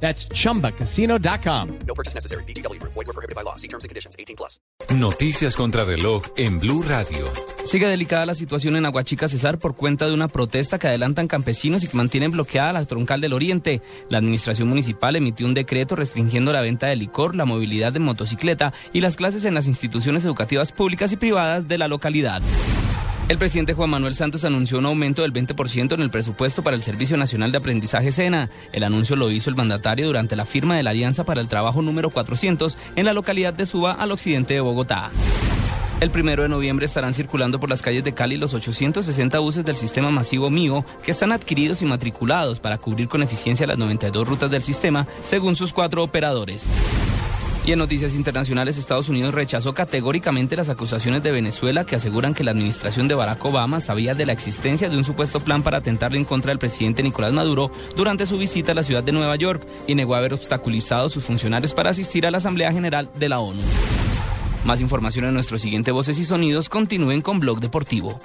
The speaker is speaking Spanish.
That's chumbacasino.com. No purchase necessary. Void were prohibited by law. See terms and conditions. 18 plus. Noticias contra reloj en Blue Radio. Sigue delicada la situación en Aguachica Cesar por cuenta de una protesta que adelantan campesinos y que mantienen bloqueada la troncal del Oriente. La administración municipal emitió un decreto restringiendo la venta de licor, la movilidad de motocicleta y las clases en las instituciones educativas públicas y privadas de la localidad. El presidente Juan Manuel Santos anunció un aumento del 20% en el presupuesto para el Servicio Nacional de Aprendizaje SENA. El anuncio lo hizo el mandatario durante la firma de la Alianza para el Trabajo número 400 en la localidad de Suba, al occidente de Bogotá. El primero de noviembre estarán circulando por las calles de Cali los 860 buses del sistema masivo MIO que están adquiridos y matriculados para cubrir con eficiencia las 92 rutas del sistema, según sus cuatro operadores. Y en noticias internacionales, Estados Unidos rechazó categóricamente las acusaciones de Venezuela que aseguran que la administración de Barack Obama sabía de la existencia de un supuesto plan para atentarle en contra del presidente Nicolás Maduro durante su visita a la ciudad de Nueva York y negó haber obstaculizado a sus funcionarios para asistir a la Asamblea General de la ONU. Más información en nuestro siguiente Voces y Sonidos. Continúen con Blog Deportivo.